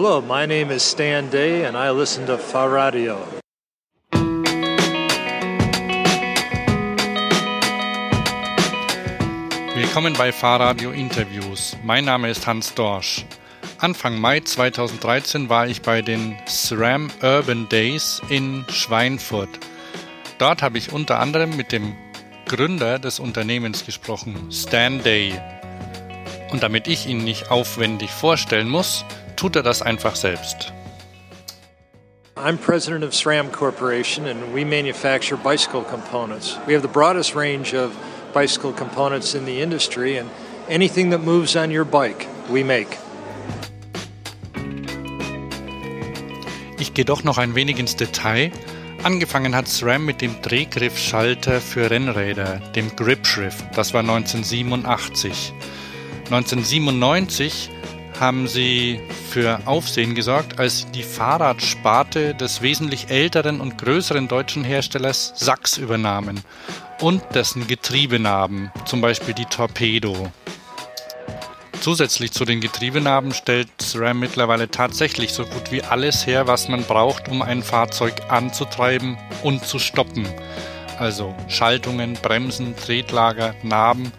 Hello, my name is Stan Day and I listen to Fahrradio. Willkommen bei Fahrradio Interviews. Mein Name ist Hans Dorsch. Anfang Mai 2013 war ich bei den SRAM Urban Days in Schweinfurt. Dort habe ich unter anderem mit dem Gründer des Unternehmens gesprochen, Stan Day. Und damit ich ihn nicht aufwendig vorstellen muss, tut er das einfach selbst. I'm president of SRAM Corporation and we manufacture bicycle components. We have the broadest range of bicycle components in the industry and anything that moves on your bike, we make. Ich gehe doch noch ein wenig ins Detail Angefangen hat SRAM mit dem Drehgriffschalter für Rennräder, dem Gripshift. Das war 1987. 1997 haben sie für Aufsehen gesorgt, als die Fahrradsparte des wesentlich älteren und größeren deutschen Herstellers Sachs übernahmen und dessen Getriebenarben, zum Beispiel die Torpedo. Zusätzlich zu den Getriebenarben stellt SRAM mittlerweile tatsächlich so gut wie alles her, was man braucht, um ein Fahrzeug anzutreiben und zu stoppen. Also Schaltungen, Bremsen, Tretlager, Narben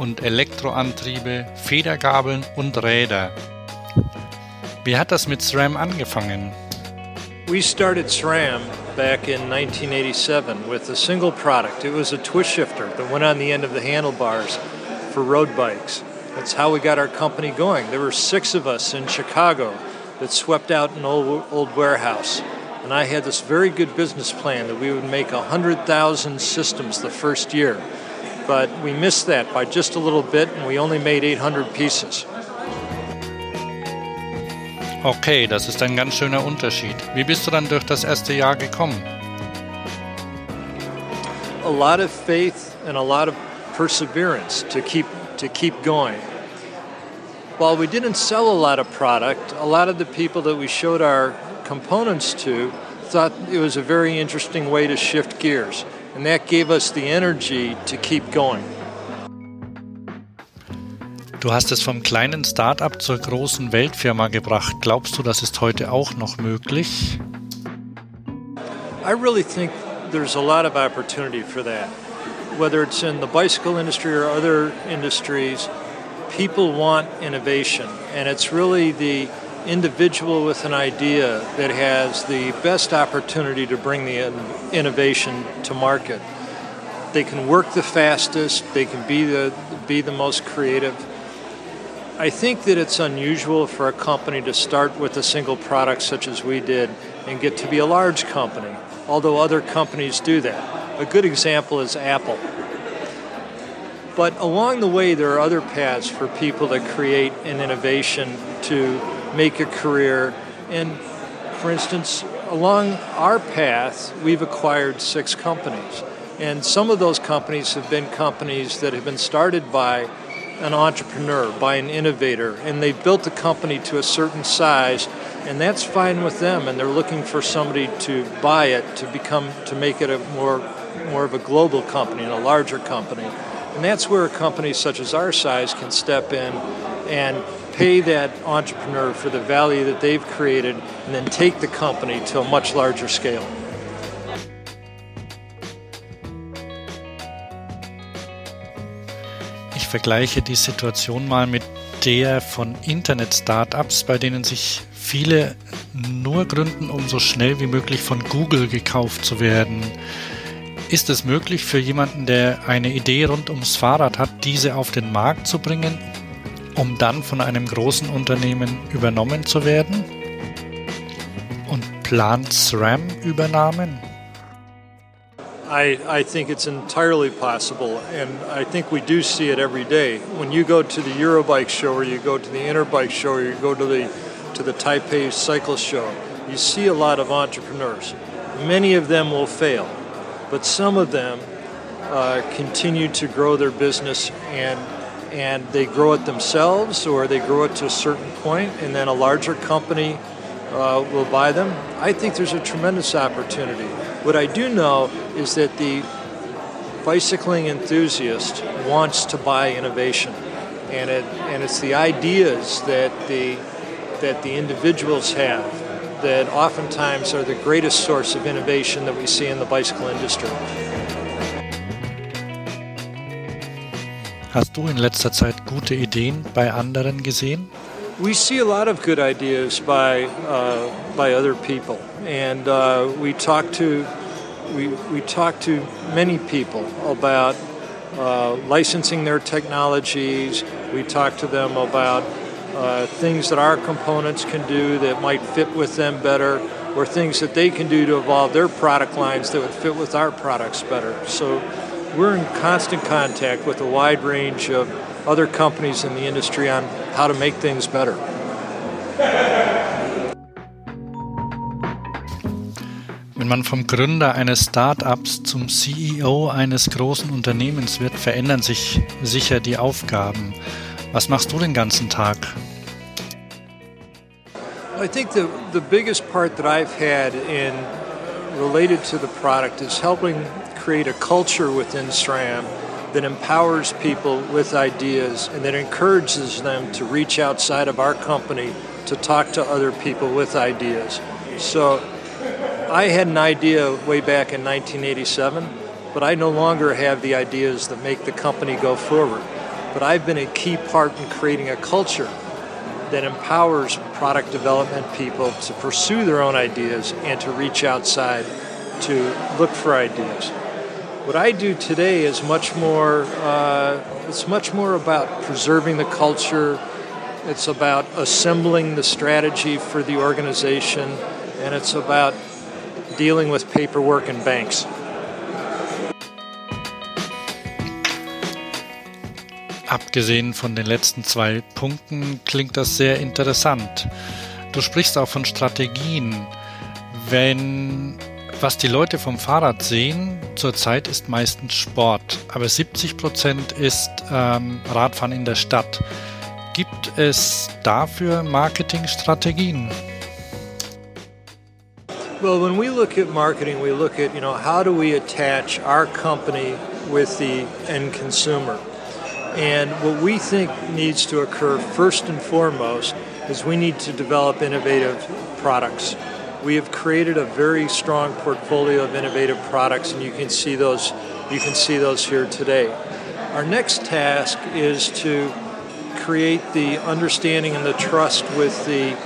und Elektroantriebe, Federgabeln und Räder. Wie hat das mit SRAM angefangen? We started SRAM back in 1987 with a single product. It was a twist shifter that went on the end of the handlebars for road bikes. That's how we got our company going. There were six of us in Chicago that swept out an old, old warehouse. And I had this very good business plan that we would make 100,000 systems the first year. But we missed that by just a little bit, and we only made 800 pieces. Okay, das ist ein ganz schöner Unterschied. Wie bist du dann durch das erste Jahr gekommen? A lot of faith and a lot of perseverance to keep to keep going. While we didn't sell a lot of product, a lot of the people that we showed our components to thought it was a very interesting way to shift gears, and that gave us the energy to keep going. Du hast es vom kleinen Start-up zur großen Weltfirma gebracht. Glaubst du, das ist heute auch noch möglich? I really think there's a lot of opportunity for that. whether it's in the bicycle industry or other industries, people want innovation. And it's really the individual with an idea that has the best opportunity to bring the innovation to market. They can work the fastest, they can be the, be the most creative. I think that it's unusual for a company to start with a single product such as we did and get to be a large company, although other companies do that. A good example is Apple. But along the way, there are other paths for people to create an innovation to make a career. And for instance, along our path, we've acquired six companies. And some of those companies have been companies that have been started by an entrepreneur, by an innovator, and they've built the company to a certain size, and that's fine with them. And they're looking for somebody to buy it to become to make it a more more of a global company and a larger company. And that's where a company such as our size can step in and pay that entrepreneur for the value that they've created and then take the company to a much larger scale. Ich vergleiche die Situation mal mit der von Internet-Startups, bei denen sich viele nur gründen, um so schnell wie möglich von Google gekauft zu werden. Ist es möglich für jemanden, der eine Idee rund ums Fahrrad hat, diese auf den Markt zu bringen, um dann von einem großen Unternehmen übernommen zu werden? Und plant SRAM Übernahmen? I, I think it's entirely possible, and I think we do see it every day. When you go to the Eurobike show, or you go to the Interbike show, or you go to the to the Taipei Cycle Show, you see a lot of entrepreneurs. Many of them will fail. but some of them uh, continue to grow their business and and they grow it themselves or they grow it to a certain point and then a larger company uh, will buy them. I think there's a tremendous opportunity. What I do know is that the bicycling enthusiast wants to buy innovation, and it and it's the ideas that the that the individuals have that oftentimes are the greatest source of innovation that we see in the bicycle industry. Hast du in letzter Zeit gute Ideen bei anderen gesehen? We see a lot of good ideas by uh, by other people, and uh, we talk to we, we talk to many people about uh, licensing their technologies. We talk to them about uh, things that our components can do that might fit with them better, or things that they can do to evolve their product lines that would fit with our products better. So we're in constant contact with a wide range of other companies in the industry on how to make things better. Wenn man vom Gründer eines Start-ups zum CEO eines großen Unternehmens wird, verändern sich sicher die Aufgaben. Was machst du den ganzen Tag? I think the, the biggest part that I've had in related to the product is helping create a culture within SRAM that empowers people with ideas and that encourages them to reach outside of our company to talk to other people with ideas. So I had an idea way back in 1987, but I no longer have the ideas that make the company go forward. But I've been a key part in creating a culture that empowers product development people to pursue their own ideas and to reach outside to look for ideas. What I do today is much more. Uh, it's much more about preserving the culture. It's about assembling the strategy for the organization, and it's about dealing with paperwork and banks. Abgesehen von den letzten zwei Punkten klingt das sehr interessant. Du sprichst auch von Strategien. Wenn was die Leute vom Fahrrad sehen zurzeit ist meistens Sport, aber 70 Prozent ist ähm, Radfahren in der Stadt. Gibt es dafür Marketingstrategien? Well, when we look at marketing, we look at, you know, how do we attach our company with the end consumer? And what we think needs to occur first and foremost is we need to develop innovative products. We have created a very strong portfolio of innovative products, and you can see those. You can see those here today. Our next task is to create the understanding and the trust with the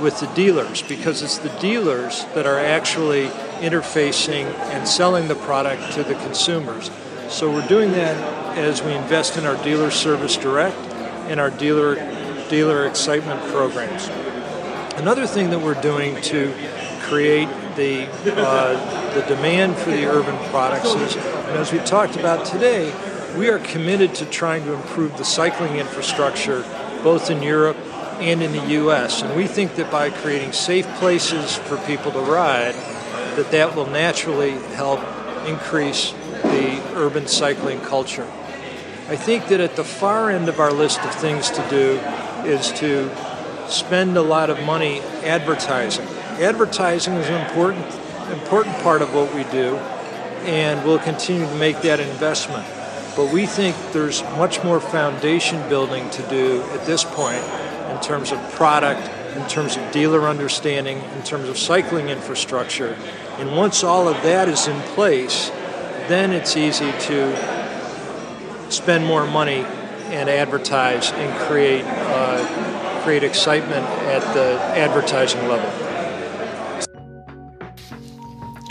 with the dealers because it's the dealers that are actually interfacing and selling the product to the consumers. So we're doing that as we invest in our dealer service direct and our dealer dealer excitement programs. Another thing that we're doing to create the uh, the demand for the urban products is, and as we talked about today, we are committed to trying to improve the cycling infrastructure both in Europe and in the U.S. And we think that by creating safe places for people to ride, that that will naturally help increase the urban cycling culture. I think that at the far end of our list of things to do is to spend a lot of money advertising. Advertising is an important important part of what we do, and we'll continue to make that investment. But we think there's much more foundation building to do at this point in terms of product, in terms of dealer understanding, in terms of cycling infrastructure. And once all of that is in place, then it's easy to spend more money and advertise and create uh, create excitement at the advertising level.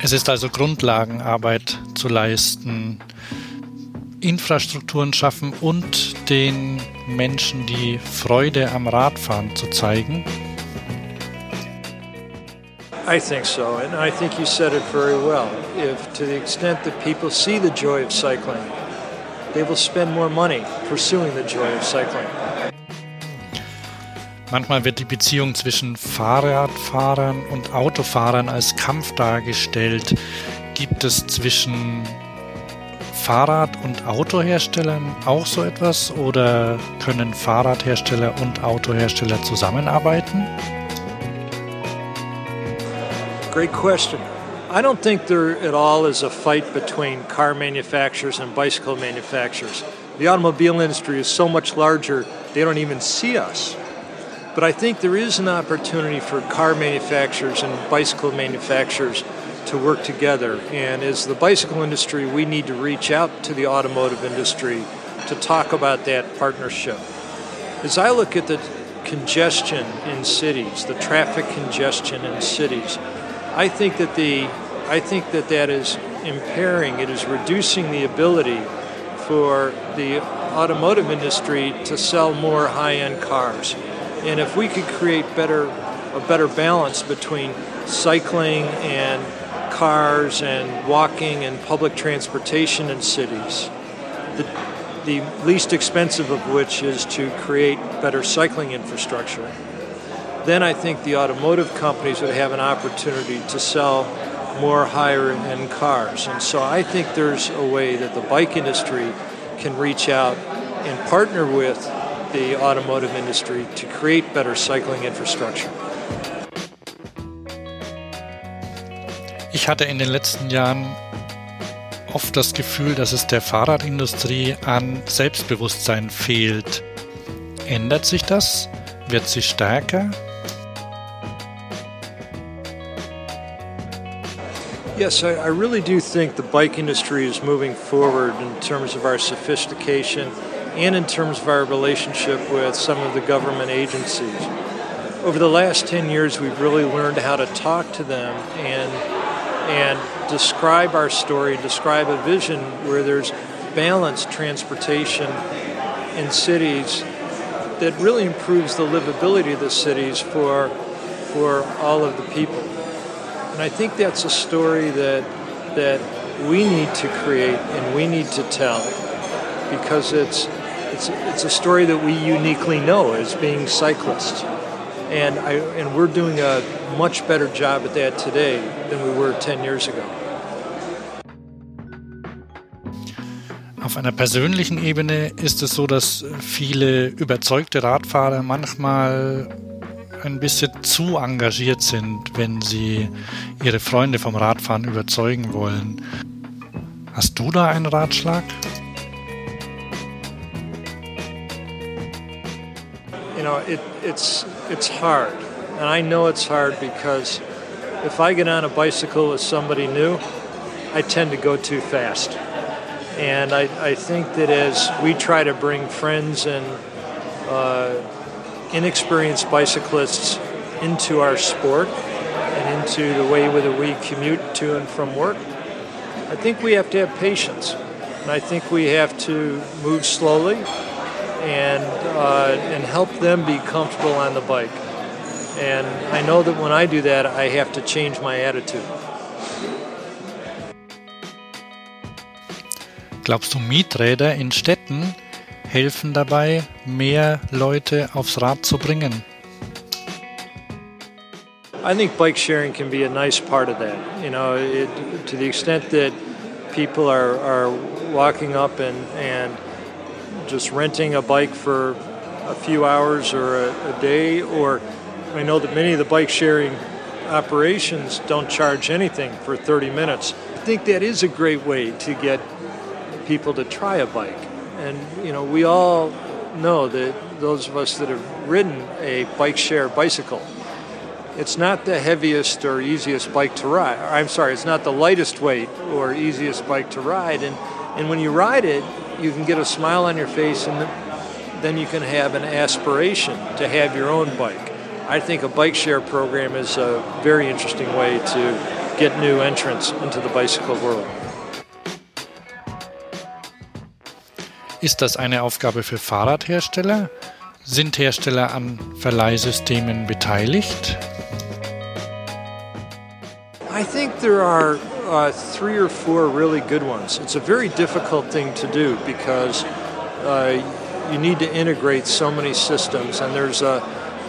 Es ist also Grundlagenarbeit zu leisten, Infrastrukturen schaffen und den Menschen die Freude am Radfahren zu zeigen? I think so, and I think you said it very well. If to the extent that people see the joy of cycling, they will spend more money pursuing the joy of cycling. Manchmal wird die Beziehung zwischen Fahrradfahrern und Autofahrern als Kampf dargestellt. Gibt es zwischen Fahrrad- und Autoherstellern auch so etwas oder können Fahrradhersteller und Autohersteller zusammenarbeiten? Great question. I don't think there at all is a fight between car manufacturers and bicycle manufacturers. The automobile industry is so much larger, they don't even see us. But I think there is an opportunity for car manufacturers and bicycle manufacturers to work together. And as the bicycle industry, we need to reach out to the automotive industry to talk about that partnership. As I look at the congestion in cities, the traffic congestion in cities, I think that the I think that that is impairing. It is reducing the ability for the automotive industry to sell more high-end cars. And if we could create better a better balance between cycling and cars and walking and public transportation in cities, the, the least expensive of which is to create better cycling infrastructure, then I think the automotive companies would have an opportunity to sell more higher end cars. And so I think there's a way that the bike industry can reach out and partner with the automotive industry to create better cycling infrastructure. Ich hatte in den letzten Jahren oft das Gefühl, dass es der Fahrradindustrie an Selbstbewusstsein fehlt. Ändert sich das? Wird sie stärker? Yes, I, I, really do think the bike industry is moving forward in terms of our sophistication and in terms of our relationship with some of the government agencies. Over the last 10 years, we've really learned how to talk to them and, and describe our story, describe a vision where there's balanced transportation in cities that really improves the livability of the cities for, for all of the people. And I think that's a story that that we need to create and we need to tell because it's it's it's a story that we uniquely know as being cyclists. And I and we're doing a much better job at that today than we were 10 years ago. Auf einer persönlichen Ebene ist es so, dass viele überzeugte Radfahrer manchmal ein bisschen zu engagiert sind, wenn sie ihre Freunde vom Radfahren überzeugen wollen. Hast du da einen Ratschlag? You know, it, it's it's hard, and I know it's hard because if I get on a bicycle with somebody new, I tend to go too fast. And I, I think that as we try to bring friends and uh, inexperienced bicyclists into our sport and into the way with that we commute to and from work, I think we have to have patience. And I think we have to move slowly and, uh, and help them be comfortable on the bike. And I know that when I do that, I have to change my attitude. Glaubst du, Mieträder in Städten helfen dabei, mehr Leute aufs Rad zu bringen? I think bike sharing can be a nice part of that. You know, it, to the extent that people are, are walking up and, and just renting a bike for a few hours or a, a day, or I know that many of the bike sharing operations don't charge anything for 30 minutes. I think that is a great way to get people to try a bike. And, you know, we all know that those of us that have ridden a bike share bicycle, it's not the heaviest or easiest bike to ride. I'm sorry, it's not the lightest weight or easiest bike to ride. And, and when you ride it, you can get a smile on your face and then you can have an aspiration to have your own bike. I think a bike share program is a very interesting way to get new entrants into the bicycle world. Ist das eine Aufgabe für Fahrradhersteller? Sind Hersteller an Verleihsystemen beteiligt? I think there are uh, three or four really good ones. It's a very difficult thing to do because uh, you need to integrate so many systems, and there's a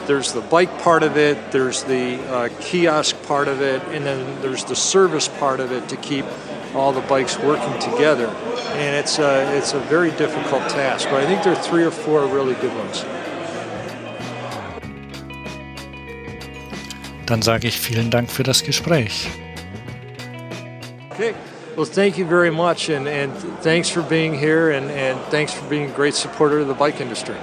there's the bike part of it, there's the uh, kiosk part of it, and then there's the service part of it to keep all the bikes working together. And it's a, it's a very difficult task, but I think there are three or four really good ones. Dann sage ich vielen Dank für das Gespräch. Okay. Well, thank you very much, and, and thanks for being here, and, and thanks for being a great supporter of the bike industry.